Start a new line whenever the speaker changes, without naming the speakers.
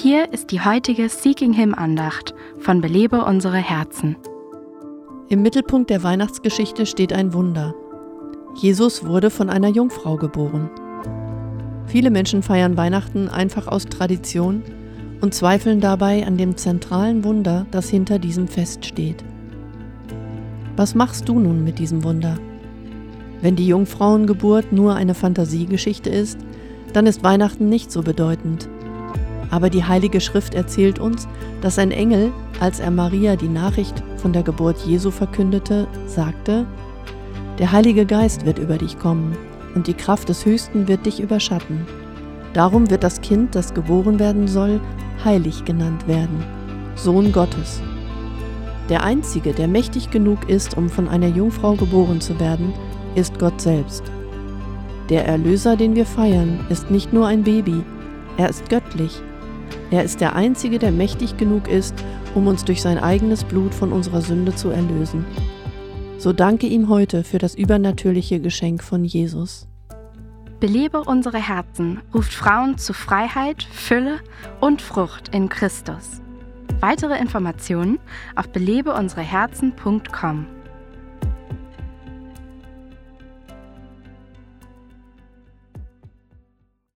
Hier ist die heutige Seeking Him Andacht von Belebe unsere Herzen.
Im Mittelpunkt der Weihnachtsgeschichte steht ein Wunder. Jesus wurde von einer Jungfrau geboren. Viele Menschen feiern Weihnachten einfach aus Tradition und zweifeln dabei an dem zentralen Wunder, das hinter diesem Fest steht. Was machst du nun mit diesem Wunder? Wenn die Jungfrauengeburt nur eine Fantasiegeschichte ist, dann ist Weihnachten nicht so bedeutend. Aber die Heilige Schrift erzählt uns, dass ein Engel, als er Maria die Nachricht von der Geburt Jesu verkündete, sagte, Der Heilige Geist wird über dich kommen und die Kraft des Höchsten wird dich überschatten. Darum wird das Kind, das geboren werden soll, heilig genannt werden, Sohn Gottes. Der Einzige, der mächtig genug ist, um von einer Jungfrau geboren zu werden, ist Gott selbst. Der Erlöser, den wir feiern, ist nicht nur ein Baby, er ist göttlich er ist der Einzige, der mächtig genug ist, um uns durch sein eigenes Blut von unserer Sünde zu erlösen. So danke ihm heute für das übernatürliche Geschenk von Jesus.
Belebe unsere Herzen ruft Frauen zu Freiheit, Fülle und Frucht in Christus. Weitere Informationen auf belebeunsereherzen.com.